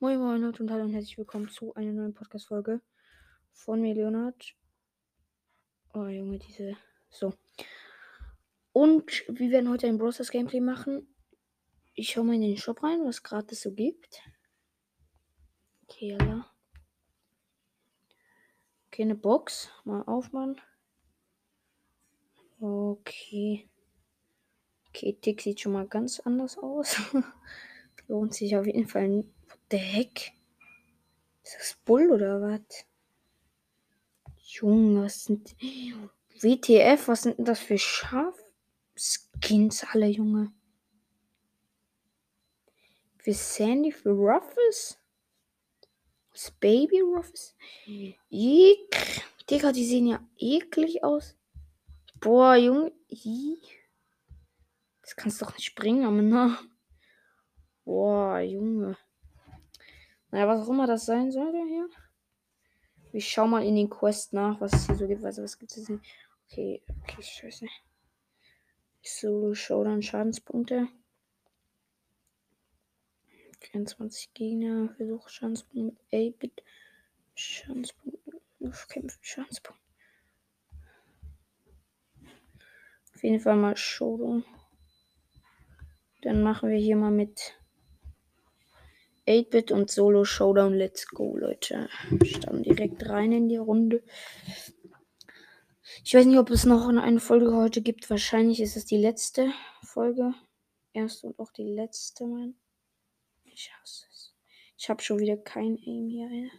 Moin Moin Leute und hallo und herzlich willkommen zu einer neuen Podcast-Folge von mir, Leonard. Oh Junge, diese. So. Und wir werden heute ein Browsers Gameplay machen. Ich schaue mal in den Shop rein, was gerade so gibt. Okay, ja. Okay, eine Box. Mal aufmachen. Okay. Okay, Tick sieht schon mal ganz anders aus. Lohnt sich auf jeden Fall. The heck? Ist das Bull oder was? Junge, was sind. WTF, was sind denn das für Schafskins alle, Junge? Für Sandy, für Ruffles? Das Baby Ruffles? Eek. Digga, die sehen ja eklig aus. Boah, Junge. Ih. Das kannst doch nicht bringen, aber na. Boah, Junge. Naja, was auch immer das sein sollte hier. Ich schau mal in den Quest nach, was es hier so gibt. Also, was gibt es denn? Okay, okay, scheiße. Solo Showdown Schadenspunkte. 24 Gegner, Versuch Schadenspunkte mit 8-Bit. Schadenspunkte, Kämpfen, Schadenspunkte. Auf jeden Fall mal Showdown. Dann machen wir hier mal mit 8-Bit und Solo Showdown. Let's go, Leute. Starten direkt rein in die Runde. Ich weiß nicht, ob es noch eine Folge heute gibt. Wahrscheinlich ist es die letzte Folge. Erste und auch die letzte, Mann. Ich hasse es. Ich habe schon wieder kein Aim hier. Ey.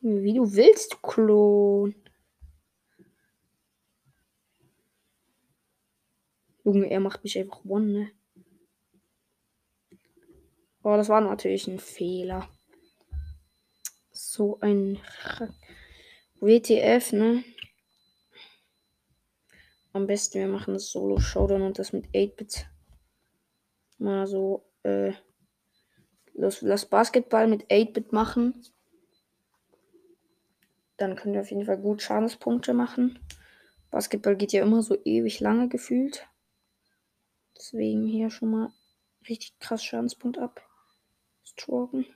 Wie du willst, Klon. Junge, er macht mich einfach one, ne? Oh, das war natürlich ein Fehler. So ein WTF, ne? Am besten wir machen das Solo Showdown und das mit 8-Bit. Mal so, äh, lass, lass Basketball mit 8-Bit machen. Dann können wir auf jeden Fall gut Schadenspunkte machen. Basketball geht ja immer so ewig lange gefühlt. Deswegen hier schon mal richtig krass Schadenspunkt ab. Stroken.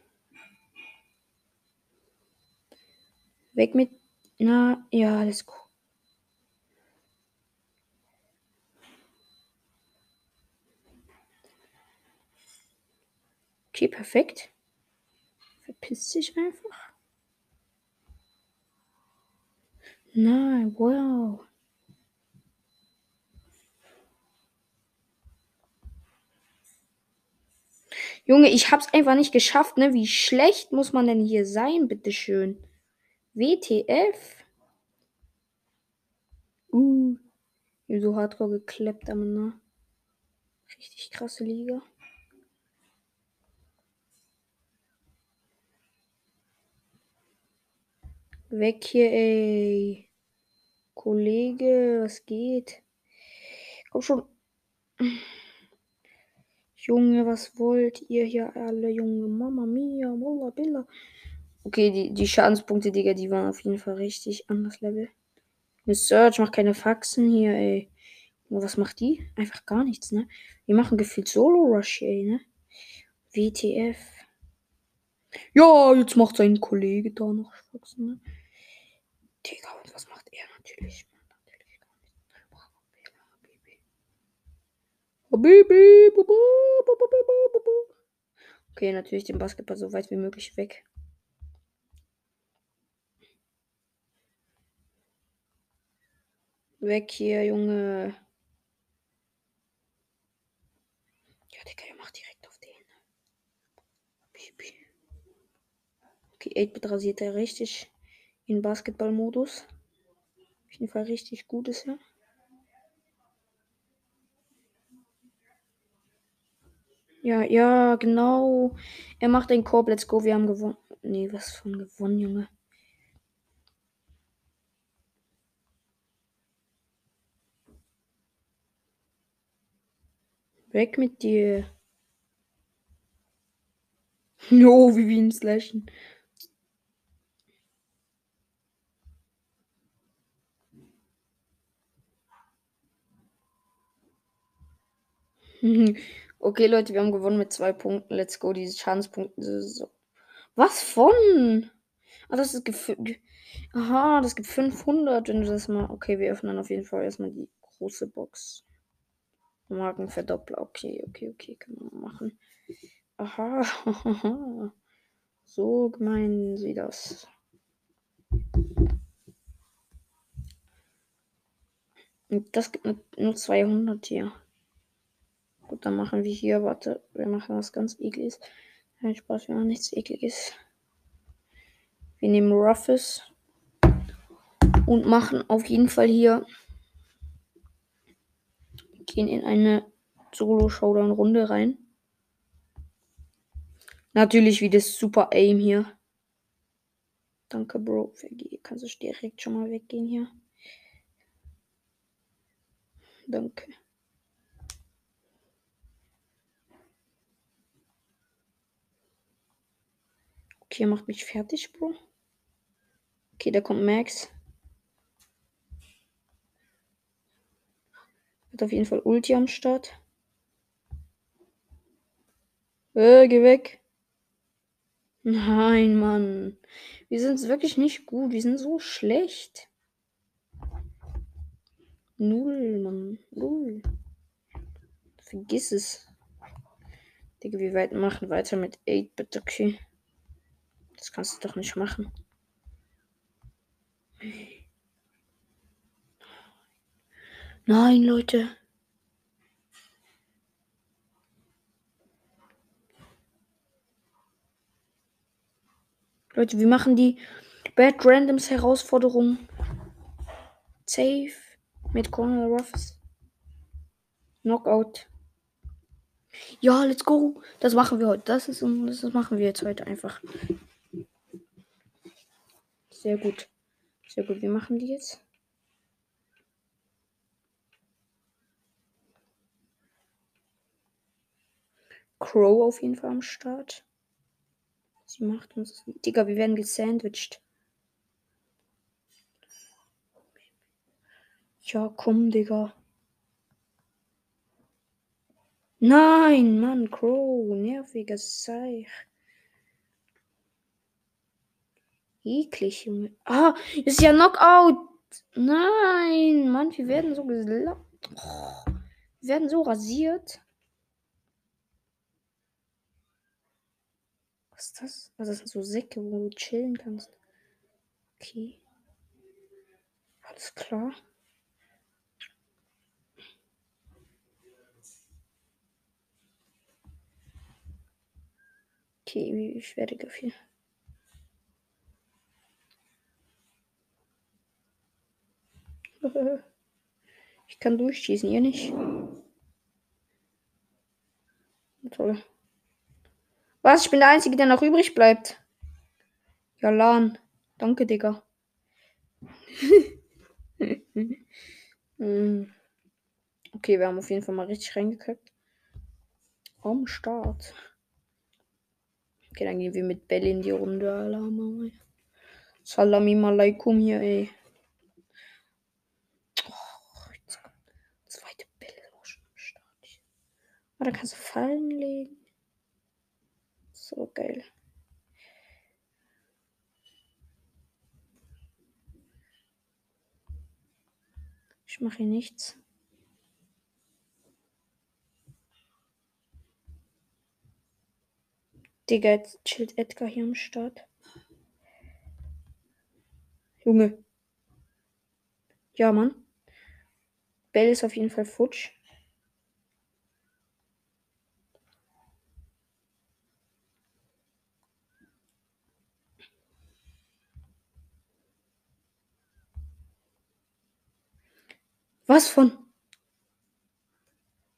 Weg mit. Na, ja, alles gut. Okay, perfekt. Verpisst sich einfach. Nein, wow. Junge, ich hab's einfach nicht geschafft, ne? Wie schlecht muss man denn hier sein, bitteschön? WTF? Uh. So hardcore gekleppt, aber ne? Richtig krasse Liga. Weg hier, ey. Kollege, was geht? Komm schon. Junge, was wollt ihr hier alle, Junge? Mama mia, Walla Billa. Okay, die, die Schadenspunkte, Digga, die waren auf jeden Fall richtig anders Level. Miss Search macht keine Faxen hier, ey. Und was macht die? Einfach gar nichts, ne? Wir machen gefühlt Solo-Rush, ey, ne? WTF. Ja, jetzt macht sein Kollege da noch Faxen, ne? Digga, und was macht er? Natürlich Okay, natürlich den Basketball so weit wie möglich weg. Weg hier, Junge. Ja, Digga, ihr macht direkt auf den. Okay, 8-Bit rasiert er richtig in Basketballmodus. Auf jeden Fall richtig gut ist Ja, ja, genau. Er macht den Korb. Let's go. Wir haben gewonnen. Nee, was von gewonnen, Junge. Weg mit dir. Jo, wie wir ihn slashen. okay, Leute, wir haben gewonnen mit zwei Punkten. Let's go. Diese Schadenspunkte. So. Was von? Ah, das ist. Aha, das gibt 500, wenn du das mal. Okay, wir öffnen auf jeden Fall erstmal die große Box. Markenverdoppler. Okay, okay, okay, kann man machen. Aha. so meinen sie das. Und das gibt nur 200 hier. Gut, dann machen wir hier, warte, wir machen was ganz ekliges. Nein, Spaß, wir machen nichts ekliges. Wir nehmen Ruffes und machen auf jeden Fall hier, gehen in eine Solo-Showdown-Runde rein. Natürlich wie das Super Aim hier. Danke, Bro. Kannst du direkt schon mal weggehen hier. Danke. Okay, er macht mich fertig, Bro. Okay, da kommt Max. Hat auf jeden Fall Ulti am Start. Äh, geh weg. Nein, Mann. Wir sind wirklich nicht gut. Wir sind so schlecht. Null, Mann. Null. Vergiss es. Digga, wir weit machen weiter mit 8 bitte, okay. Das kannst du doch nicht machen. Nein, Leute. Leute, wir machen die Bad Randoms Herausforderung. Safe mit Corner Ruffs. Knockout. Ja, let's go. Das machen wir heute. Das ist das machen wir jetzt heute einfach. Sehr gut. Sehr gut. Wir machen die jetzt. Crow auf jeden Fall am Start. Sie macht uns. Digga, wir werden gesandwiched. Ja, komm, Digga. Nein, Mann, Crow, nerviger Seich. Eklig. Ah, ist ja Knockout. Nein, Mann, wir werden so geslappt. Oh, wir werden so rasiert. Was ist das? Also das sind so Säcke, wo du chillen kannst. Okay. Alles klar. Okay, wie werde viel. Ich kann durchschießen, ihr nicht. Toll. Was? Ich bin der Einzige, der noch übrig bleibt. Ja, Lan. Danke, Digga. Hm. okay, wir haben auf jeden Fall mal richtig reingekackt. Am Start. Okay, dann gehen wir mit Bell in die Runde. Salami alaikum hier, ey. Oh, da kannst du Fallen legen. So geil. Ich mache hier nichts. Digga, jetzt chillt Edgar hier am Start. Junge. Ja, Mann. Bell ist auf jeden Fall futsch. Was von?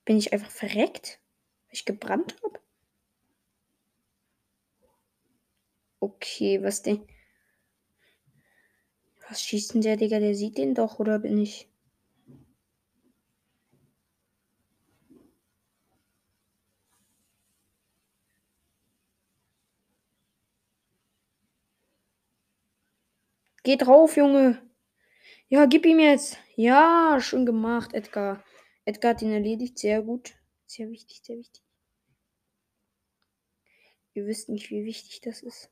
Bin ich einfach verreckt? Weil ich gebrannt habe? Okay, was denn? Was schießt denn der, Digga? Der sieht den doch, oder bin ich? Geh drauf, Junge. Ja, gib ihm jetzt. Ja, schön gemacht, Edgar. Edgar hat ihn erledigt. Sehr gut. Sehr wichtig, sehr wichtig. Ihr wisst nicht, wie wichtig das ist.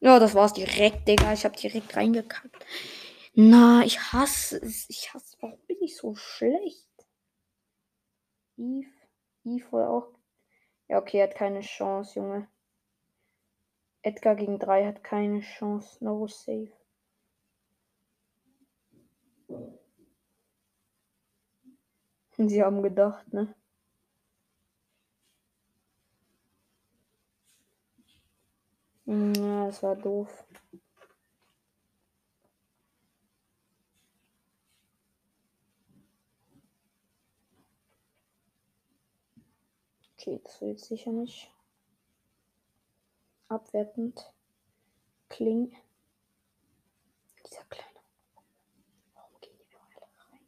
Ja, das war's direkt, Digga. Ich hab direkt reingekackt. Na, ich hasse es. Ich hasse. Warum bin ich so schlecht? Eve. Eve wohl auch. Ja, okay, er hat keine Chance, Junge. Edgar gegen 3 hat keine Chance. No safe. Sie haben gedacht, ne? Hm, Ja, das war doof. Okay, das will sicher nicht. Abwertend. Kling. Dieser kleine. Warum gehen die alle rein?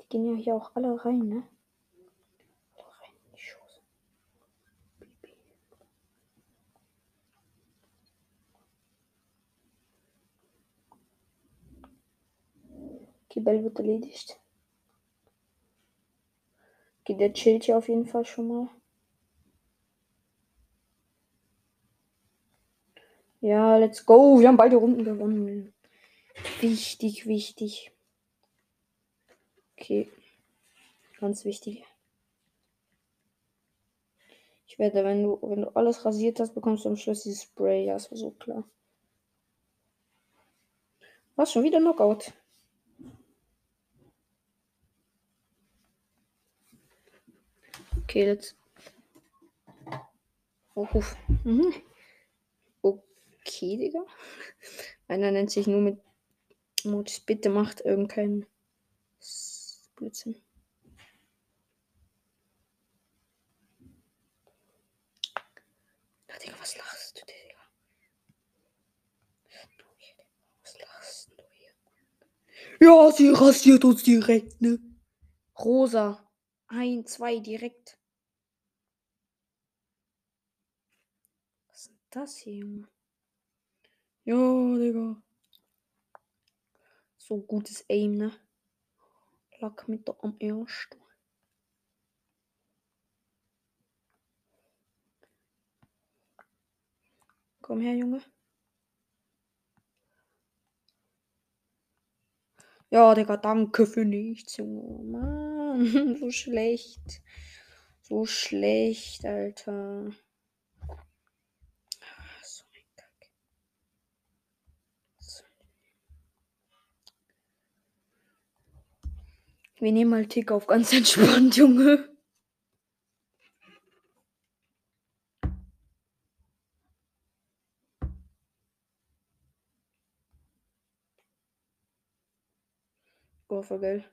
Die gehen ja hier auch alle rein, ne? Alle rein in die Schoße. Baby. Okay, Bell wird erledigt. Okay, der chillt hier auf jeden Fall schon mal. Ja, let's go. Wir haben beide Runden gewonnen. Wichtig, wichtig. Okay. Ganz wichtig. Ich werde, wenn du, wenn du alles rasiert hast, bekommst du am Schluss dieses Spray. Ja, das war so klar. Was? Schon wieder Knockout? Okay, jetzt. Oh. Mhm. Okay, Digga. Einer nennt sich nur mit Modus. Bitte macht irgendeinen Blödsinn. Digga, was lachst du, Digga? Du hier, Digga, Was lachst du hier? Ja, sie rasiert uns direkt, ne? Rosa. Ein, zwei, direkt. Was ist denn das hier, Junge? Ja, Digga. So gutes Aim, ne? Lack mit der am ersten. Komm her, Junge. Ja, Digga, danke für nichts, Junge. Mann, so schlecht. So schlecht, Alter. Ah, So ein Kack. So. Wir nehmen mal Tick auf ganz entspannt, Junge. Oh, voll geil.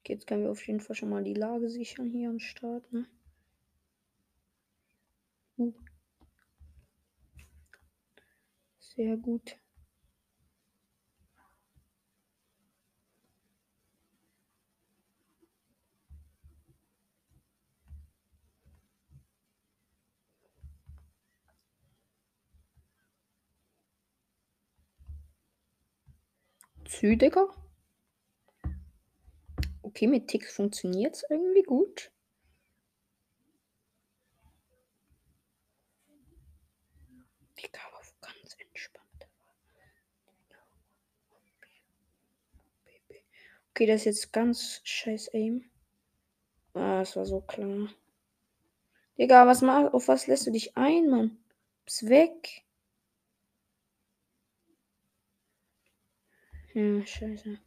Okay, jetzt können wir auf jeden Fall schon mal die Lage sichern hier am Start, ne? Sehr gut. Südiger. Okay, mit Tick funktioniert es irgendwie gut. Digga, aber ganz entspannt. Okay, das ist jetzt ganz scheiß Aim. Ah, das war so klar. Digga, was mach, auf was lässt du dich ein, Mann? Bist weg. Ja, scheiße.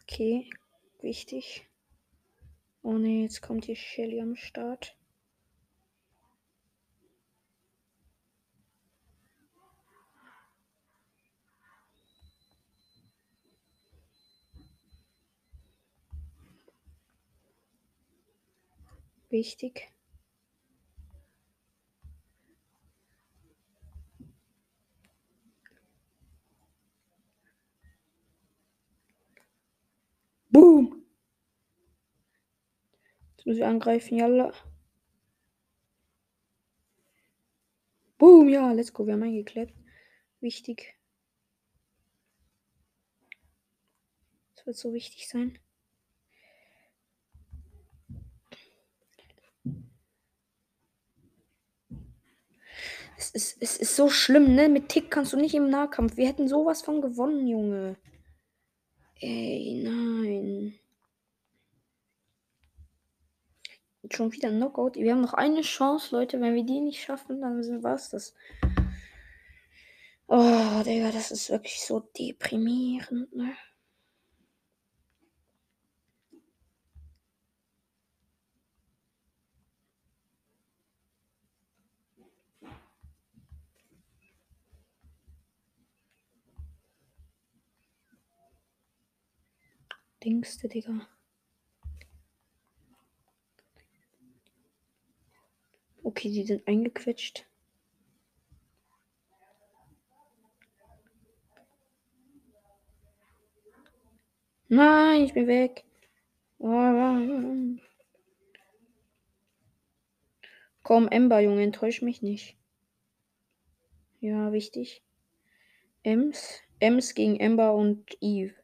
Okay, wichtig. Oh ne, jetzt kommt hier Shelly am Start. Wichtig. Boom. Jetzt muss ich angreifen, yalla. Boom, ja, let's go. Wir haben eingeklebt. Wichtig. Das wird so wichtig sein. Es ist, es ist so schlimm, ne? Mit Tick kannst du nicht im Nahkampf. Wir hätten sowas von gewonnen, Junge. Ey, nein. Schon wieder ein Knockout. Wir haben noch eine Chance, Leute. Wenn wir die nicht schaffen, dann war es das. Oh, Digga, das ist wirklich so deprimierend, ne? Dingste, Digga. Okay, die sind eingequetscht. Nein, ich bin weg. Komm, Ember, Junge, enttäusch mich nicht. Ja, wichtig. Ems. Ems gegen Ember und Eve.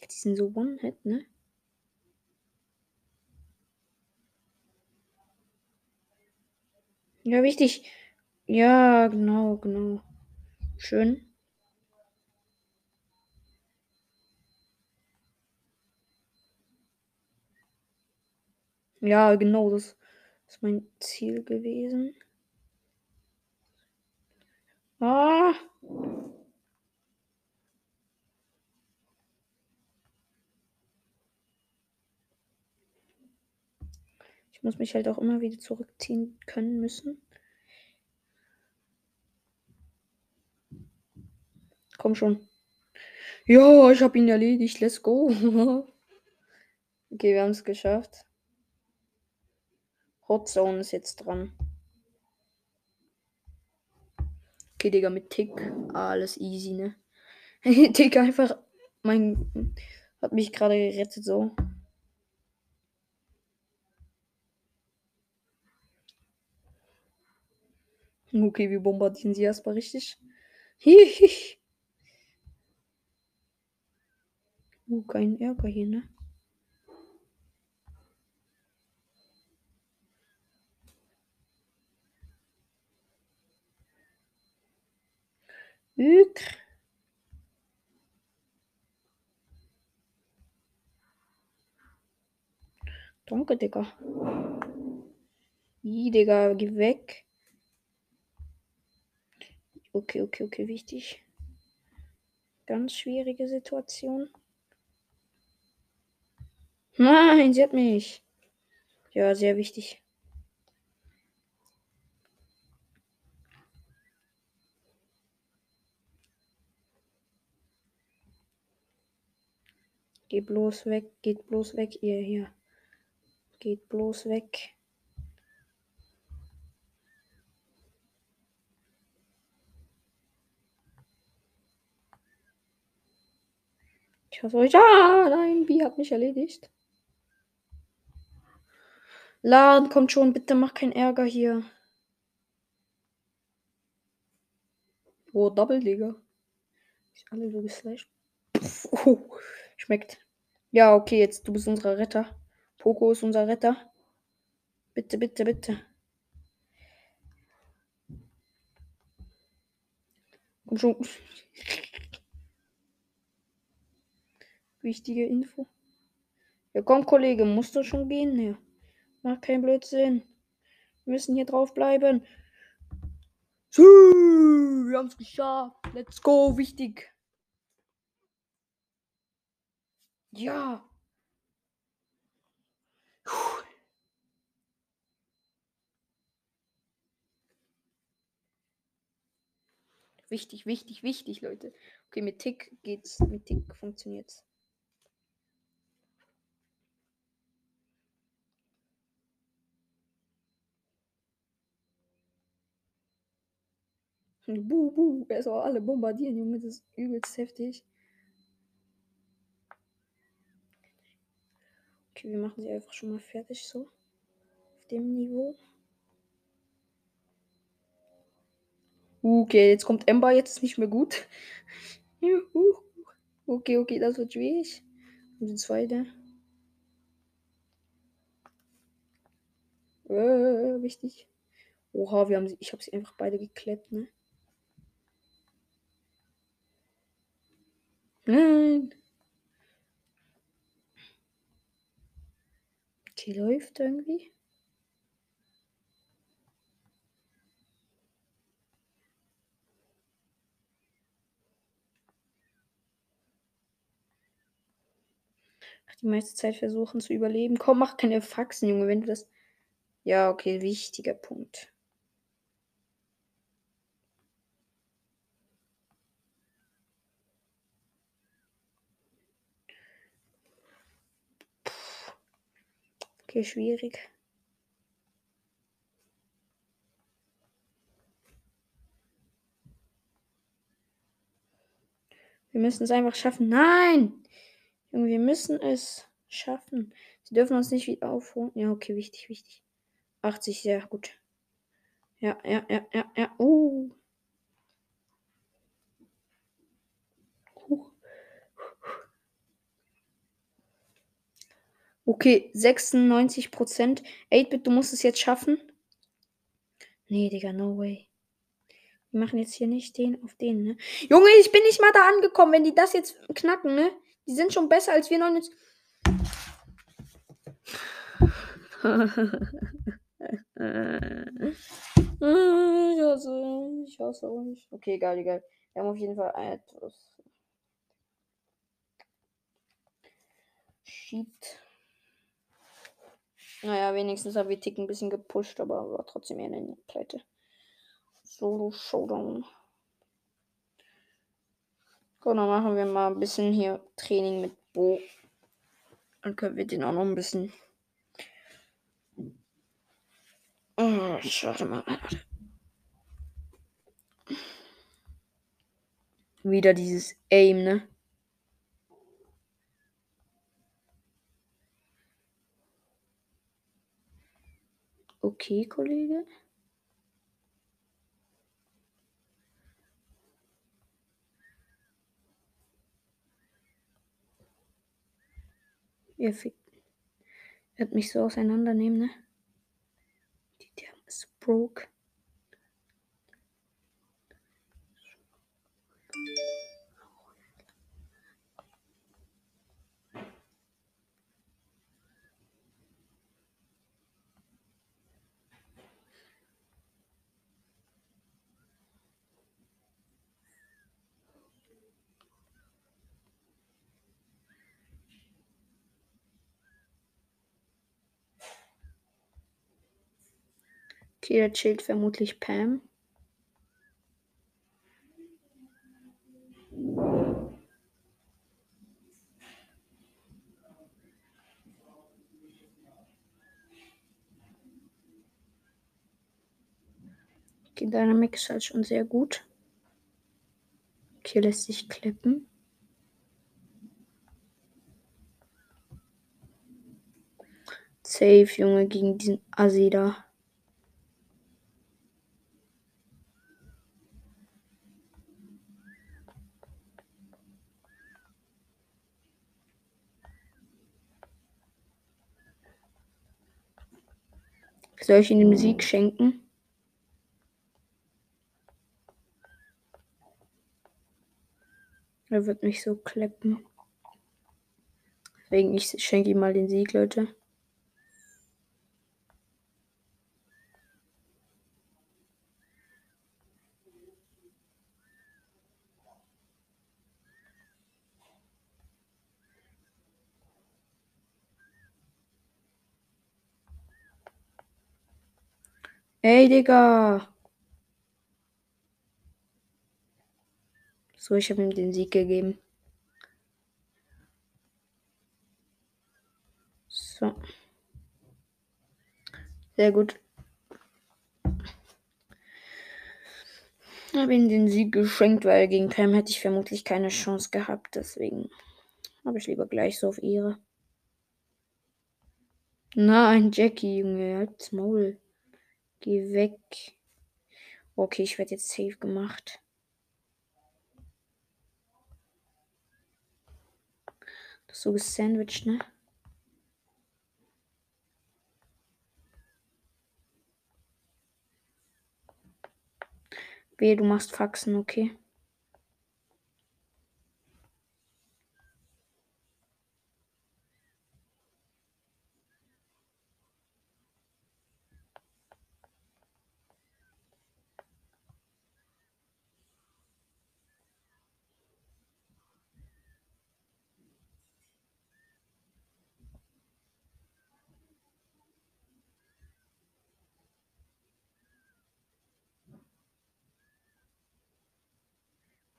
Die sind so One-Hit, ne? Ja, wichtig. Ja, genau, genau. Schön. Ja, genau, das ist mein Ziel gewesen. Ah! Muss mich halt auch immer wieder zurückziehen können müssen. Komm schon. Ja, ich habe ihn erledigt. Let's go. okay, wir haben es geschafft. Hot Zone ist jetzt dran. Okay, Digga, mit Tick. Alles easy, ne? Tick einfach. Mein. Hat mich gerade gerettet, so. Okay, wir bombardieren sie erstmal richtig. Hihi. Uh, kein Ärger hier, ne? Ük. Danke, Digga. I, Digga, geh weg. Okay, okay, okay, wichtig. Ganz schwierige Situation. Nein, sie hat mich. Ja, sehr wichtig. Geh bloß weg, geht bloß weg, ihr hier. Geht bloß weg. Ich hoffe euch. Ah, nein, Bi hat mich erledigt. Laden kommt schon, bitte mach keinen Ärger hier. Oh, Double, Digga. Ist alle so geslasht. Oh, schmeckt. Ja, okay, jetzt du bist unser Retter. Poco ist unser Retter. Bitte, bitte, bitte. Komm schon. Wichtige Info. Ja, komm, Kollege, musst du schon gehen? Ja. Macht keinen Blödsinn. Wir müssen hier drauf bleiben. So, wir haben es geschafft. Let's go, wichtig. Ja. Wichtig, wichtig, wichtig, Leute. Okay, mit Tick geht's. Mit Tick funktioniert's. Buh, buh. Er soll alle bombardieren, Junge. Das ist übelst heftig. Okay, wir machen sie einfach schon mal fertig so. Auf dem Niveau. Okay, jetzt kommt Ember, jetzt ist nicht mehr gut. Juhu. Okay, okay, das wird schwierig. Und die zweite. Äh, wichtig. Oha, wir haben sie, ich habe sie einfach beide gekleppt, ne? Nein. Okay, läuft irgendwie. Die meiste Zeit versuchen zu überleben. Komm, mach keine Faxen, Junge, wenn du das. Ja, okay, wichtiger Punkt. Okay, schwierig. Wir müssen es einfach schaffen. Nein! Wir müssen es schaffen. Sie dürfen uns nicht wieder aufholen. Ja, okay, wichtig, wichtig. 80, sehr gut. Ja, ja, ja, ja, ja. Uh. Okay, 96 Prozent. 8-Bit, du musst es jetzt schaffen. Nee, Digga, no way. Wir machen jetzt hier nicht den auf den, ne? Junge, ich bin nicht mal da angekommen. Wenn die das jetzt knacken, ne? Die sind schon besser als wir 99. ich hasse, ich hasse euch. Okay, egal, egal. Wir haben auf jeden Fall etwas. Shit. Naja, wenigstens haben wir Tick ein bisschen gepusht, aber war trotzdem eher eine Pleite. Solo Showdown. Gut, dann machen wir mal ein bisschen hier Training mit Bo. Dann können wir den auch noch ein bisschen. Oh, warte mal. Wieder dieses Aim, ne? Okay, Kollege. Er wird mich so auseinandernehmen, ne? Der ist broke. Okay, da chillt vermutlich Pam. Die Dynamik ist halt schon sehr gut. Okay, lässt sich klippen. Safe, Junge, gegen diesen Assi da. Soll ich ihm den Sieg schenken? Er wird mich so kleppen. Deswegen, ich schenke ihm mal den Sieg, Leute. Ey, Digga. So, ich habe ihm den Sieg gegeben. So. Sehr gut. habe ihm den Sieg geschenkt, weil gegen Pam hätte ich vermutlich keine Chance gehabt. Deswegen habe ich lieber gleich so auf Ehre. Nein, Jackie, Junge, halt's Maul. Geh weg. Okay, ich werde jetzt safe gemacht. Das ist so gesandwiched, ne? Wehe, du machst Faxen, okay?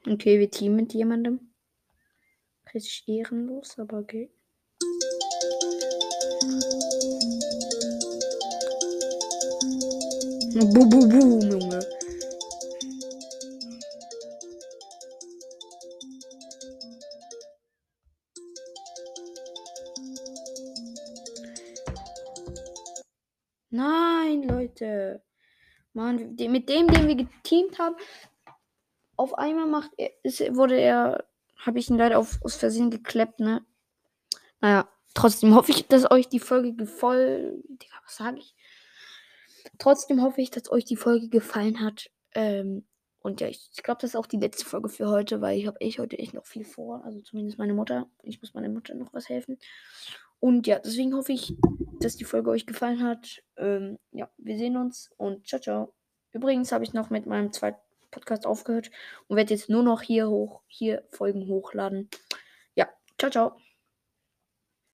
Okay, wir teamen mit jemandem. Richtig ehrenlos, aber okay. Bu, bu, bu, Junge. Nein, Leute. Mann, mit dem, den wir geteamt haben, einmal macht er, ist, wurde er, habe ich ihn leider auf, aus Versehen gekleppt, ne? Naja, trotzdem hoffe ich, dass euch die Folge gefallen. Digga, was sage ich? Trotzdem hoffe ich, dass euch die Folge gefallen hat. Ähm, und ja, ich, ich glaube, das ist auch die letzte Folge für heute, weil ich habe echt heute echt noch viel vor. Also zumindest meine Mutter. Ich muss meiner Mutter noch was helfen. Und ja, deswegen hoffe ich, dass die Folge euch gefallen hat. Ähm, ja, wir sehen uns und ciao, ciao. Übrigens habe ich noch mit meinem zweiten Podcast aufgehört und werde jetzt nur noch hier hoch, hier Folgen hochladen. Ja, ciao, ciao.